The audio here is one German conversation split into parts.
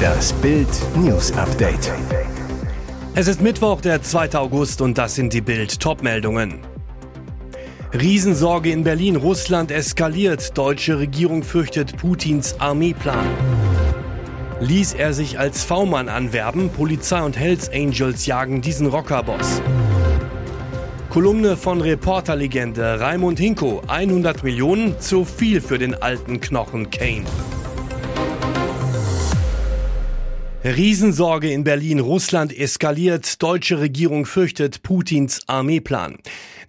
Das Bild News Update. Es ist Mittwoch, der 2. August und das sind die Bild Topmeldungen. Riesensorge in Berlin, Russland eskaliert, deutsche Regierung fürchtet Putins Armeeplan. Ließ er sich als V-Mann anwerben, Polizei und Hells Angels jagen diesen Rockerboss. Kolumne von Reporterlegende Raimund Hinko, 100 Millionen, zu viel für den alten Knochen Kane. Riesensorge in Berlin. Russland eskaliert. Deutsche Regierung fürchtet Putins Armeeplan.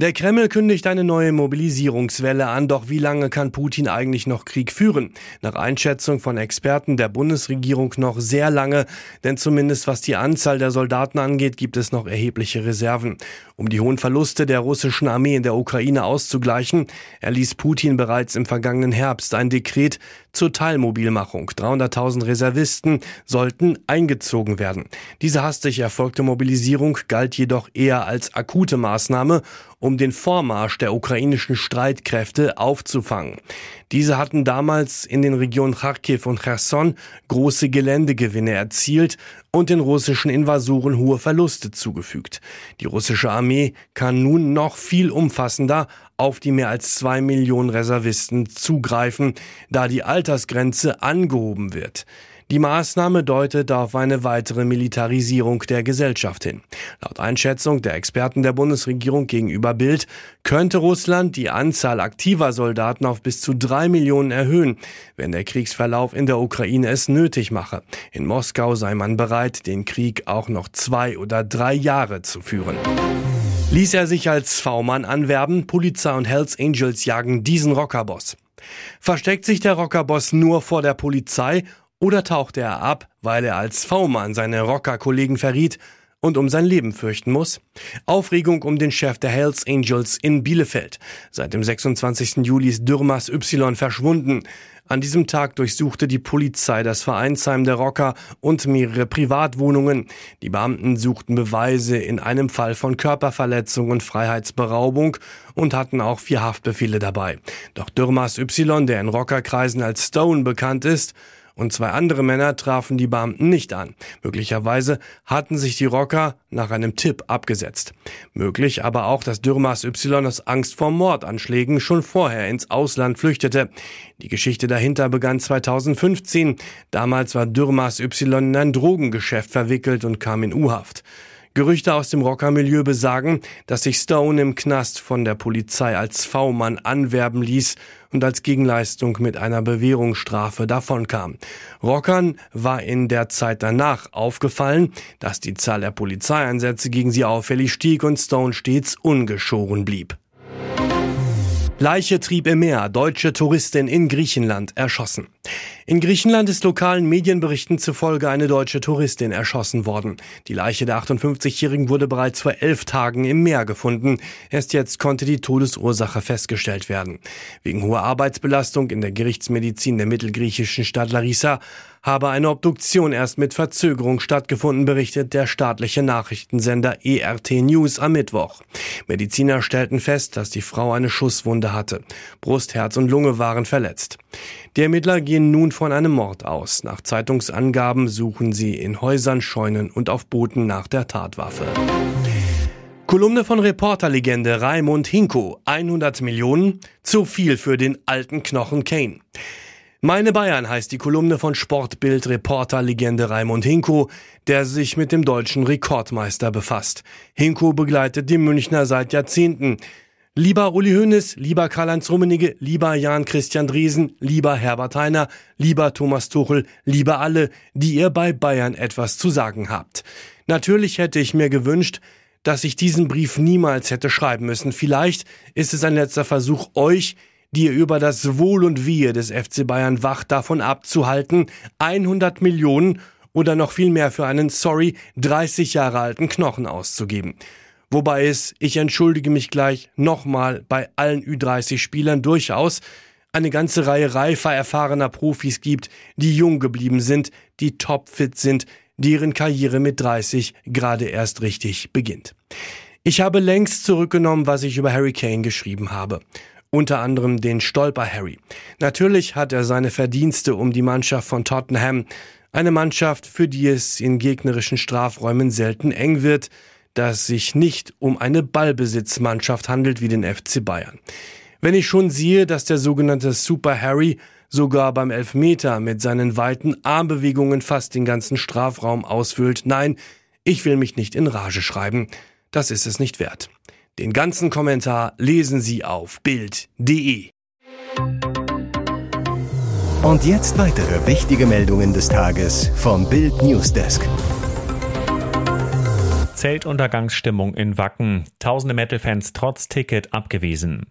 Der Kreml kündigt eine neue Mobilisierungswelle an, doch wie lange kann Putin eigentlich noch Krieg führen? Nach Einschätzung von Experten der Bundesregierung noch sehr lange, denn zumindest was die Anzahl der Soldaten angeht, gibt es noch erhebliche Reserven. Um die hohen Verluste der russischen Armee in der Ukraine auszugleichen, erließ Putin bereits im vergangenen Herbst ein Dekret zur Teilmobilmachung. 300.000 Reservisten sollten eingezogen werden. Diese hastig erfolgte Mobilisierung galt jedoch eher als akute Maßnahme, um den Vormarsch der ukrainischen Streitkräfte aufzufangen. Diese hatten damals in den Regionen Kharkiv und Cherson große Geländegewinne erzielt und den russischen Invasoren hohe Verluste zugefügt. Die russische Armee kann nun noch viel umfassender auf die mehr als zwei Millionen Reservisten zugreifen, da die Altersgrenze angehoben wird. Die Maßnahme deutet auf eine weitere Militarisierung der Gesellschaft hin. Laut Einschätzung der Experten der Bundesregierung gegenüber Bild könnte Russland die Anzahl aktiver Soldaten auf bis zu drei Millionen erhöhen, wenn der Kriegsverlauf in der Ukraine es nötig mache. In Moskau sei man bereit, den Krieg auch noch zwei oder drei Jahre zu führen. Ließ er sich als V-Mann anwerben, Polizei und Hells Angels jagen diesen Rockerboss. Versteckt sich der Rockerboss nur vor der Polizei oder tauchte er ab, weil er als V-Mann seine Rocker-Kollegen verriet und um sein Leben fürchten muss? Aufregung um den Chef der Hells Angels in Bielefeld. Seit dem 26. Juli ist Dürmas Y verschwunden. An diesem Tag durchsuchte die Polizei das Vereinsheim der Rocker und mehrere Privatwohnungen. Die Beamten suchten Beweise in einem Fall von Körperverletzung und Freiheitsberaubung und hatten auch vier Haftbefehle dabei. Doch Dürmas Y, der in Rockerkreisen als Stone bekannt ist, und zwei andere Männer trafen die Beamten nicht an. Möglicherweise hatten sich die Rocker nach einem Tipp abgesetzt. Möglich aber auch, dass Dürmas Y aus Angst vor Mordanschlägen schon vorher ins Ausland flüchtete. Die Geschichte dahinter begann 2015. Damals war Dürmas Y in ein Drogengeschäft verwickelt und kam in U-Haft. Gerüchte aus dem Rockermilieu besagen, dass sich Stone im Knast von der Polizei als V-Mann anwerben ließ und als Gegenleistung mit einer Bewährungsstrafe davonkam. Rockern war in der Zeit danach aufgefallen, dass die Zahl der Polizeieinsätze gegen sie auffällig stieg und Stone stets ungeschoren blieb. Leiche trieb im Meer, deutsche Touristin in Griechenland erschossen. In Griechenland ist lokalen Medienberichten zufolge eine deutsche Touristin erschossen worden. Die Leiche der 58-Jährigen wurde bereits vor elf Tagen im Meer gefunden. Erst jetzt konnte die Todesursache festgestellt werden. Wegen hoher Arbeitsbelastung in der Gerichtsmedizin der mittelgriechischen Stadt Larissa habe eine Obduktion erst mit Verzögerung stattgefunden, berichtet der staatliche Nachrichtensender ERT News am Mittwoch. Mediziner stellten fest, dass die Frau eine Schusswunde hatte. Brust, Herz und Lunge waren verletzt. Die Ermittler gehen nun von einem Mord aus. Nach Zeitungsangaben suchen sie in Häusern, Scheunen und auf Booten nach der Tatwaffe. Kolumne von Reporterlegende Raimund Hinko. 100 Millionen? Zu viel für den alten Knochen Kane. Meine Bayern heißt die Kolumne von Sportbild Reporterlegende Raimund Hinko, der sich mit dem deutschen Rekordmeister befasst. Hinko begleitet die Münchner seit Jahrzehnten. Lieber Uli Hoeneß, lieber Karl-Heinz Rummenigge, lieber Jan-Christian Driesen, lieber Herbert Heiner, lieber Thomas Tuchel, lieber alle, die ihr bei Bayern etwas zu sagen habt. Natürlich hätte ich mir gewünscht, dass ich diesen Brief niemals hätte schreiben müssen. Vielleicht ist es ein letzter Versuch, euch, die über das Wohl und Wehe des FC Bayern wacht, davon abzuhalten, 100 Millionen oder noch viel mehr für einen, sorry, 30 Jahre alten Knochen auszugeben. Wobei es, ich entschuldige mich gleich nochmal bei allen Ü30-Spielern durchaus eine ganze Reihe reifer, erfahrener Profis gibt, die jung geblieben sind, die topfit sind, deren Karriere mit 30 gerade erst richtig beginnt. Ich habe längst zurückgenommen, was ich über Harry Kane geschrieben habe. Unter anderem den Stolper Harry. Natürlich hat er seine Verdienste um die Mannschaft von Tottenham, eine Mannschaft, für die es in gegnerischen Strafräumen selten eng wird, dass sich nicht um eine Ballbesitzmannschaft handelt wie den FC Bayern. Wenn ich schon sehe, dass der sogenannte Super Harry sogar beim Elfmeter mit seinen weiten Armbewegungen fast den ganzen Strafraum ausfüllt, nein, ich will mich nicht in Rage schreiben, das ist es nicht wert. Den ganzen Kommentar lesen Sie auf Bild.de. Und jetzt weitere wichtige Meldungen des Tages vom Bild Newsdesk. Zeltuntergangsstimmung in Wacken. Tausende Metal-Fans trotz Ticket abgewiesen.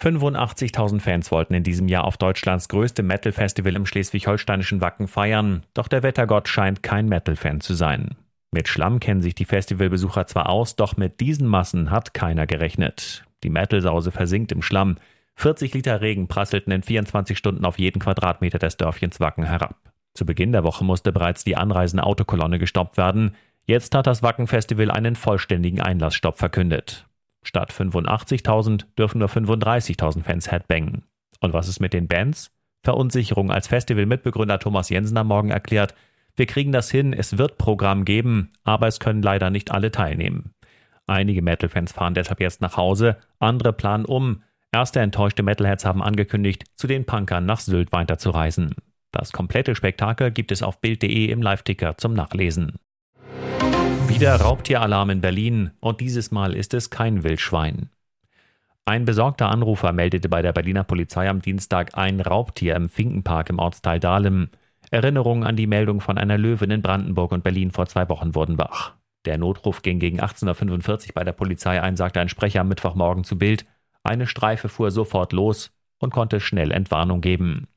85.000 Fans wollten in diesem Jahr auf Deutschlands größte Metal-Festival im schleswig-holsteinischen Wacken feiern, doch der Wettergott scheint kein Metal-Fan zu sein. Mit Schlamm kennen sich die Festivalbesucher zwar aus, doch mit diesen Massen hat keiner gerechnet. Die Metal-Sause versinkt im Schlamm. 40 Liter Regen prasselten in 24 Stunden auf jeden Quadratmeter des Dörfchens Wacken herab. Zu Beginn der Woche musste bereits die anreisende Autokolonne gestoppt werden. Jetzt hat das Wacken-Festival einen vollständigen Einlassstopp verkündet. Statt 85.000 dürfen nur 35.000 Fans headbangen. Und was ist mit den Bands? Verunsicherung als Festivalmitbegründer Thomas Jensen am Morgen erklärt, wir kriegen das hin, es wird Programm geben, aber es können leider nicht alle teilnehmen. Einige Metal-Fans fahren deshalb jetzt nach Hause, andere planen um. Erste enttäuschte Metalheads haben angekündigt, zu den Punkern nach Sylt weiterzureisen. Das komplette Spektakel gibt es auf Bild.de im Live-Ticker zum Nachlesen. Wieder Raubtieralarm in Berlin und dieses Mal ist es kein Wildschwein. Ein besorgter Anrufer meldete bei der Berliner Polizei am Dienstag ein Raubtier im Finkenpark im Ortsteil Dahlem. Erinnerungen an die Meldung von einer Löwin in Brandenburg und Berlin vor zwei Wochen wurden wach. Der Notruf ging gegen 18.45 Uhr bei der Polizei ein, sagte ein Sprecher am Mittwochmorgen zu Bild. Eine Streife fuhr sofort los und konnte schnell Entwarnung geben.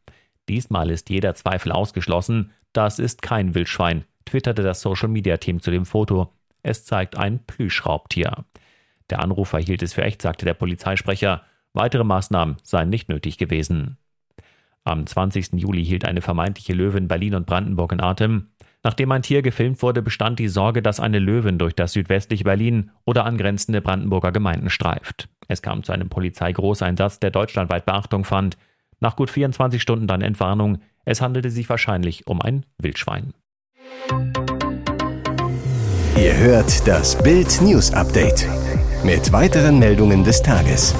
Diesmal ist jeder Zweifel ausgeschlossen. Das ist kein Wildschwein, twitterte das Social-Media-Team zu dem Foto. Es zeigt ein Plüschraubtier. Der Anrufer hielt es für echt, sagte der Polizeisprecher. Weitere Maßnahmen seien nicht nötig gewesen. Am 20. Juli hielt eine vermeintliche Löwin Berlin und Brandenburg in Atem. Nachdem ein Tier gefilmt wurde, bestand die Sorge, dass eine Löwin durch das südwestliche Berlin oder angrenzende Brandenburger Gemeinden streift. Es kam zu einem Polizeigroßeinsatz, der deutschlandweit Beachtung fand. Nach gut 24 Stunden dann Entwarnung, es handelte sich wahrscheinlich um ein Wildschwein. Ihr hört das Bild News Update mit weiteren Meldungen des Tages.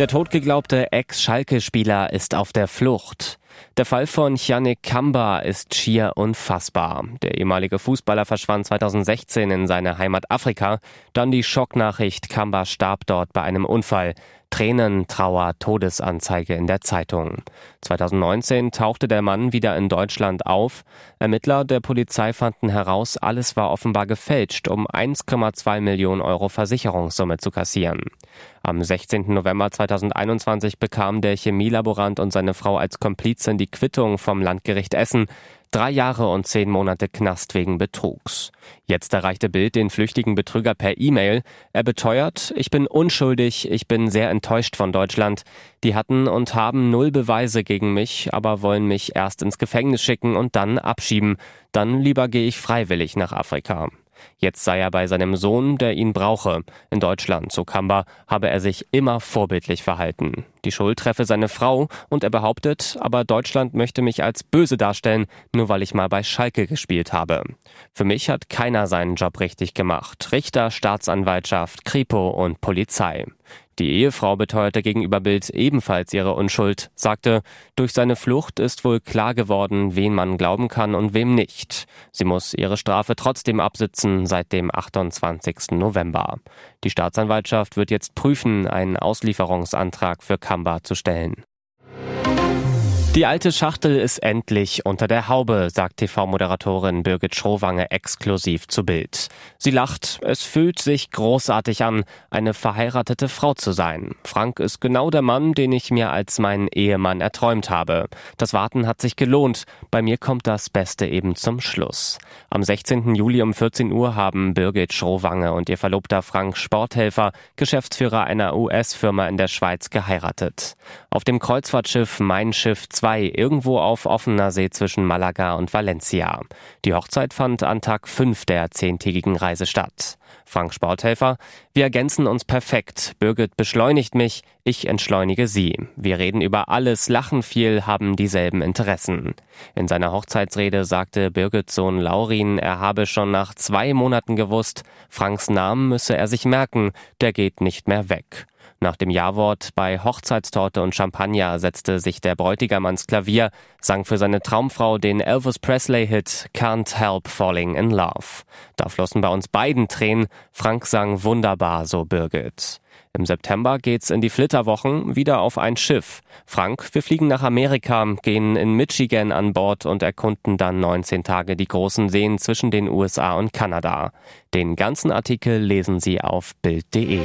Der totgeglaubte Ex-Schalke-Spieler ist auf der Flucht. Der Fall von Yannick Kamba ist schier unfassbar. Der ehemalige Fußballer verschwand 2016 in seine Heimat Afrika. Dann die Schocknachricht, Kamba starb dort bei einem Unfall. Tränen, Trauer, Todesanzeige in der Zeitung. 2019 tauchte der Mann wieder in Deutschland auf. Ermittler der Polizei fanden heraus, alles war offenbar gefälscht, um 1,2 Millionen Euro Versicherungssumme zu kassieren. Am 16. November 2021 bekam der Chemielaborant und seine Frau als Komplizin die Quittung vom Landgericht Essen. Drei Jahre und zehn Monate Knast wegen Betrugs. Jetzt erreichte Bild den flüchtigen Betrüger per E-Mail. Er beteuert, ich bin unschuldig, ich bin sehr enttäuscht von Deutschland. Die hatten und haben null Beweise gegen mich, aber wollen mich erst ins Gefängnis schicken und dann abschieben. Dann lieber gehe ich freiwillig nach Afrika. Jetzt sei er bei seinem Sohn, der ihn brauche. In Deutschland, so Kamba, habe er sich immer vorbildlich verhalten. Die Schuld treffe seine Frau und er behauptet, aber Deutschland möchte mich als böse darstellen, nur weil ich mal bei Schalke gespielt habe. Für mich hat keiner seinen Job richtig gemacht. Richter, Staatsanwaltschaft, Kripo und Polizei. Die Ehefrau beteuerte gegenüber Bild ebenfalls ihre Unschuld, sagte, durch seine Flucht ist wohl klar geworden, wen man glauben kann und wem nicht. Sie muss ihre Strafe trotzdem absitzen seit dem 28. November. Die Staatsanwaltschaft wird jetzt prüfen, einen Auslieferungsantrag für Kamba zu stellen. Die alte Schachtel ist endlich unter der Haube, sagt TV-Moderatorin Birgit Schrowange exklusiv zu Bild. Sie lacht, es fühlt sich großartig an, eine verheiratete Frau zu sein. Frank ist genau der Mann, den ich mir als meinen Ehemann erträumt habe. Das Warten hat sich gelohnt. Bei mir kommt das Beste eben zum Schluss. Am 16. Juli um 14 Uhr haben Birgit Schrowange und ihr Verlobter Frank Sporthelfer, Geschäftsführer einer US-Firma in der Schweiz, geheiratet. Auf dem Kreuzfahrtschiff Mein Schiff 2 irgendwo auf offener See zwischen Malaga und Valencia. Die Hochzeit fand an Tag 5 der zehntägigen Reise statt. Frank Sporthelfer, wir ergänzen uns perfekt. Birgit beschleunigt mich, ich entschleunige sie. Wir reden über alles, lachen viel, haben dieselben Interessen. In seiner Hochzeitsrede sagte Birgits Sohn Laurin, er habe schon nach zwei Monaten gewusst, Franks Namen müsse er sich merken, der geht nicht mehr weg. Nach dem Ja-Wort bei Hochzeitstorte und Champagner setzte sich der Bräutigam ans Klavier, sang für seine Traumfrau den Elvis Presley-Hit Can't Help Falling in Love. Da flossen bei uns beiden Tränen. Frank sang wunderbar, so Birgit. Im September geht's in die Flitterwochen wieder auf ein Schiff. Frank, wir fliegen nach Amerika, gehen in Michigan an Bord und erkunden dann 19 Tage die großen Seen zwischen den USA und Kanada. Den ganzen Artikel lesen Sie auf Bild.de.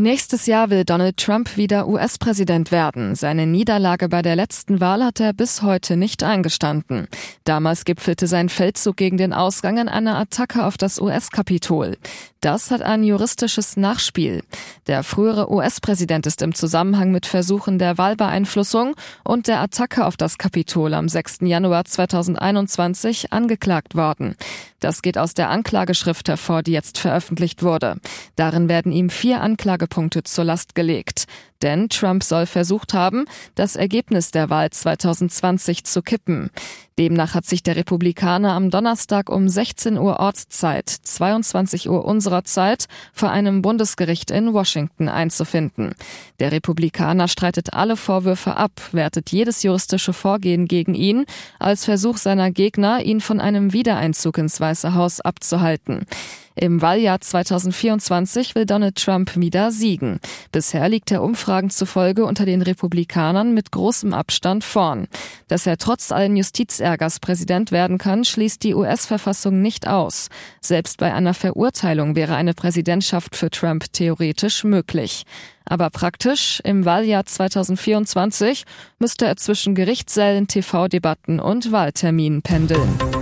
Nächstes Jahr will Donald Trump wieder US-Präsident werden. Seine Niederlage bei der letzten Wahl hat er bis heute nicht eingestanden. Damals gipfelte sein Feldzug gegen den Ausgang in einer Attacke auf das US-Kapitol. Das hat ein juristisches Nachspiel. Der frühere US-Präsident ist im Zusammenhang mit Versuchen der Wahlbeeinflussung und der Attacke auf das Kapitol am 6. Januar 2021 angeklagt worden. Das geht aus der Anklageschrift hervor, die jetzt veröffentlicht wurde. Darin werden ihm vier Anklagepunkte zur Last gelegt. Denn Trump soll versucht haben, das Ergebnis der Wahl 2020 zu kippen. Demnach hat sich der Republikaner am Donnerstag um 16 Uhr Ortszeit, 22 Uhr unserer Zeit, vor einem Bundesgericht in Washington einzufinden. Der Republikaner streitet alle Vorwürfe ab, wertet jedes juristische Vorgehen gegen ihn als Versuch seiner Gegner, ihn von einem Wiedereinzug ins Weiße Haus abzuhalten. Im Wahljahr 2024 will Donald Trump wieder siegen. Bisher liegt er Umfragen zufolge unter den Republikanern mit großem Abstand vorn. Dass er trotz allen Justizärgers Präsident werden kann, schließt die US-Verfassung nicht aus. Selbst bei einer Verurteilung wäre eine Präsidentschaft für Trump theoretisch möglich. Aber praktisch, im Wahljahr 2024 müsste er zwischen Gerichtssälen, TV-Debatten und Wahlterminen pendeln.